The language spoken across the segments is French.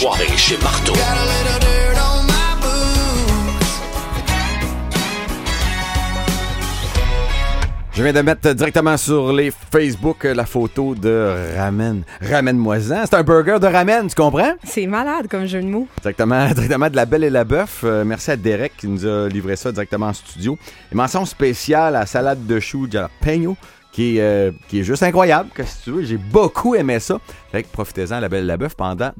soirée chez Marteau. Je viens de mettre directement sur les Facebook euh, la photo de ramen. Ramen-moisin. C'est un burger de ramen, tu comprends? C'est malade comme jeu de mots. Directement, directement de la Belle et la Bœuf. Euh, merci à Derek qui nous a livré ça directement en studio. Et mention spéciale à salade de choux jalapeno qui est, euh, qui est juste incroyable. Que si tu veux, j'ai beaucoup aimé ça. Fait que profitez-en à la Belle et la Bœuf pendant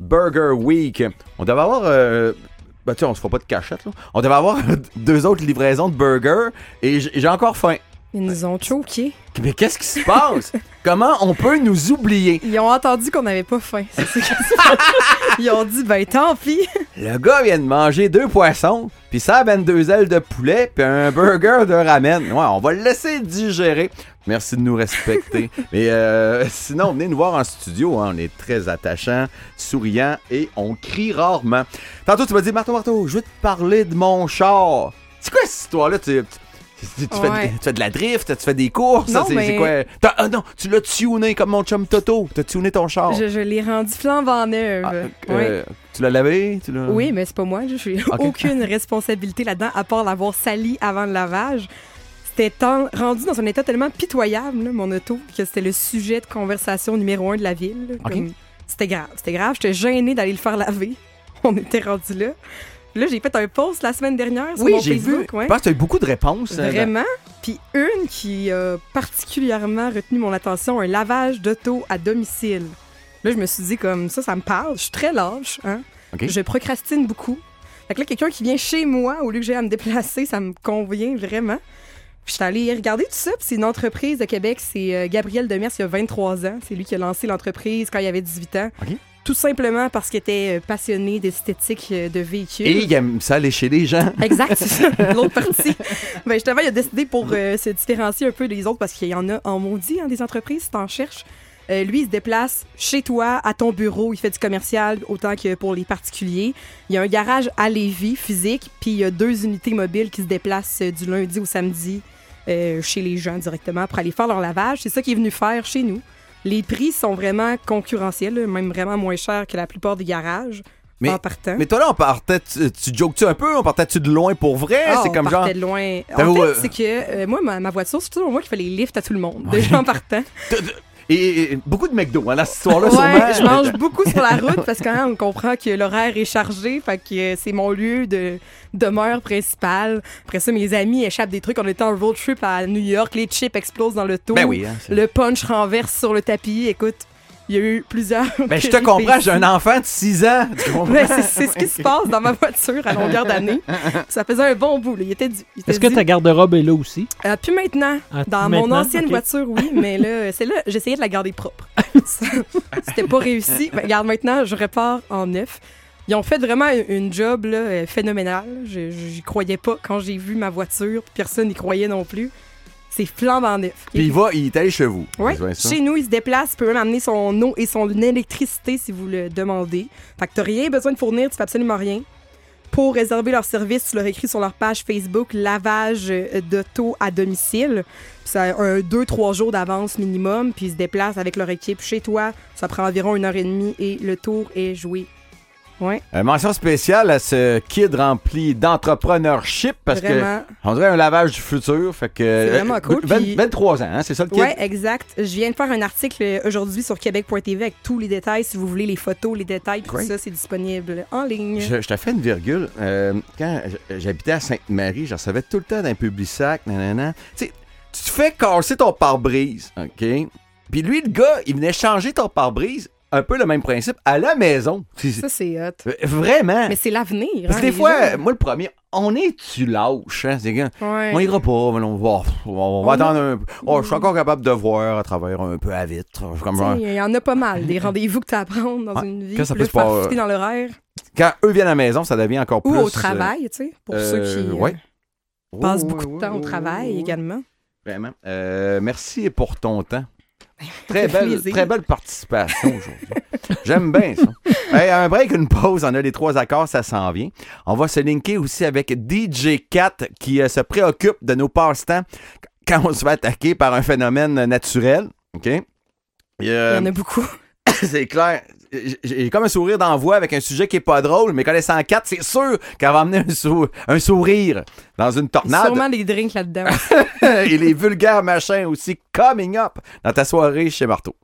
Burger Week. On devait avoir. euh, ben, tu sais, on se fera pas de cachette, là. On devait avoir deux autres livraisons de burgers et j'ai encore faim. Ils nous ont choqués. Mais qu'est-ce qui se passe? Comment on peut nous oublier? Ils ont entendu qu'on n'avait pas faim. C'est ça qui se passe. Ils ont dit, ben tant pis. Le gars vient de manger deux poissons, puis ça amène deux ailes de poulet, puis un burger de ramen. Ouais, on va le laisser digérer. Merci de nous respecter. Mais euh, sinon, venez nous voir en studio. hein. On est très attachants, souriants et on crie rarement. Tantôt, tu m'as dit, Marteau, Marteau, je veux te parler de mon char. C'est quoi cette histoire-là? Tu, tu- tu fais, Ouais. tu fais de la drift, tu fais des courses. Non, c'est, mais- quoi? Ah non, tu l'as tuné comme mon chum Toto. T'as tuné ton char. Je, je l'ai rendu flambant neuve. Ah, Ouais. euh, Tu l'as lavé? Tu l'as... Oui, mais c'est pas moi. Je suis Ok. aucune responsabilité là-dedans, à part l'avoir sali avant le lavage. C'était rendu dans un état tellement pitoyable, là, mon auto, que c'était le sujet de conversation numéro un de la ville. C'était grave. C'était grave. J'étais gênée d'aller le faire laver. On était rendu là. Là, j'ai fait un post la semaine dernière sur Oui, mon j'ai vu. Facebook. ouais. Je pense que tu as eu beaucoup de réponses. euh, Vraiment. Puis une qui a particulièrement retenu mon attention, un lavage d'auto à domicile. Là, je me suis dit comme ça, ça me parle. Je suis très lâche, hein. Je procrastine beaucoup. Fait que là, quelqu'un qui vient chez moi au lieu que j'ai à me déplacer, ça me convient vraiment. Puis je suis allée regarder tout ça. Puis c'est une entreprise de Québec. C'est euh, Gabriel Demers, il y a 23 ans. C'est lui qui a lancé l'entreprise quand il avait 18 ans. OK. Tout simplement parce qu'il était euh, passionné d'esthétique euh, de véhicules. Et il aime ça aller chez les gens. Exact, l'autre partie. Ben, justement, il a décidé pour euh, se différencier un peu des autres parce qu'il y en a en maudit, hein, des entreprises, si t'en cherches. Euh, lui, il se déplace chez toi, à ton bureau. Il fait du commercial autant que pour les particuliers. Il y a un garage à Lévis, physique, puis il y a deux unités mobiles qui se déplacent du lundi au samedi euh, chez les gens directement pour aller faire leur lavage. C'est ça qu'il est venu faire chez nous. Les prix sont vraiment concurrentiels, même vraiment moins chers que la plupart des garages Mais- en partant. Mais toi, là, on partait. Tu, tu jokes-tu un peu? On partait-tu de loin pour vrai? Ah, c'est on comme genre. partait de loin. En fait, euh, c'est que euh, moi, ma, ma voiture, c'est toujours moi qui fais les lifts à tout le monde, déjà en partant. Et, et beaucoup de McDo, hein, dans cette histoire-là, Ouais, je mange beaucoup sur la route parce que hein, on comprend que l'horaire est chargé, fait que euh, c'est mon lieu de demeure principal. Après ça, mes amis échappent des trucs. On était en road trip à New York, les chips explosent dans le tour. Ben oui, hein, le punch renverse sur le tapis. Écoute, il y a eu plusieurs. Ben, je te comprends, j'ai un enfant de 6 ans. C'est c'est ce qui se passe dans ma voiture à longueur d'année. Ça faisait un bon bout. là. Il était, du- il était Est-ce que ta garde-robe est là aussi? Euh, plus maintenant. Ah, Dans plus mon maintenant? ancienne voiture, oui, mais là, c'est là, j'essayais de la garder propre. C'était pas réussi. Ben, regarde, maintenant, je repars en neuf. Ils ont fait vraiment une job là, euh, phénoménale. J'y croyais pas quand j'ai vu ma voiture. Personne n'y croyait non plus. C'est flambant neuf. Puis il va, il est allé chez vous. Ça? Chez nous, il se déplace, il peut même amener son eau et son électricité si vous le demandez. Fait que t'as rien besoin de fournir, tu fais absolument rien. Pour réserver leur service, tu leur écris sur leur page Facebook lavage euh, d'auto à domicile. Puis Ça a un 2-3 jours d'avance minimum, puis ils se déplacent avec leur équipe chez toi. Ça prend environ une heure et demie et le tour est joué. Ouais, Euh, mention spéciale à ce kid rempli d'entrepreneurship parce vraiment. que on dirait un lavage du futur. Fait que, C'est vraiment euh, cool, 20 puis- 23 ans, hein, c'est ça le kid? Ouais, exact. Je viens de faire un article euh, aujourd'hui sur Québec.tv avec tous les détails. Si vous voulez les photos, les détails, tout ça, c'est disponible en ligne. Je, je te fais une virgule. Euh, quand j'habitais à Sainte-Marie, je recevais tout le temps d'un public sac, nanana. Tu sais, tu te fais casser ton pare-brise, OK? Puis lui, le gars, il venait changer ton pare-brise, un peu le même principe, à la maison. Ça, c'est hot. c'est- Vraiment. Mais c'est l'avenir. Parce hein, que des fois, gens. moi, le premier, on est-tu lâche, hein? C'est Ouais. on ira pas, mais on va, on va On attendre un peu. Oh, je suis encore capable de voir à travers un peu à vitre. Il y en a pas mal, des rendez-vous que tu apprends dans Ouais. une vie. Quand ça peut se faire dans l'horaire. quand eux viennent à la maison, ça devient encore Ou plus. au travail, tu sais, pour euh, ceux qui euh, ouais. passent Oui, beaucoup de temps au travail également. Vraiment. Euh, merci pour ton temps. Très belle, très belle participation aujourd'hui. J'aime bien ça. Hey, un break, une pause, on a les trois accords, ça s'en vient. On va se linker aussi avec DJ Cat qui euh, se préoccupe de nos passe-temps quand on se fait attaquer par un phénomène naturel. OK? Et, Il euh, y en a beaucoup. c'est clair. J'ai comme un sourire d'envoi avec un sujet qui est pas drôle, mais connaissant 4, c'est sûr qu'elle va amener un, un sourire dans une tornade. Sûrement des drinks là-dedans. Et les vulgaires machins aussi coming up dans ta soirée chez Marteau.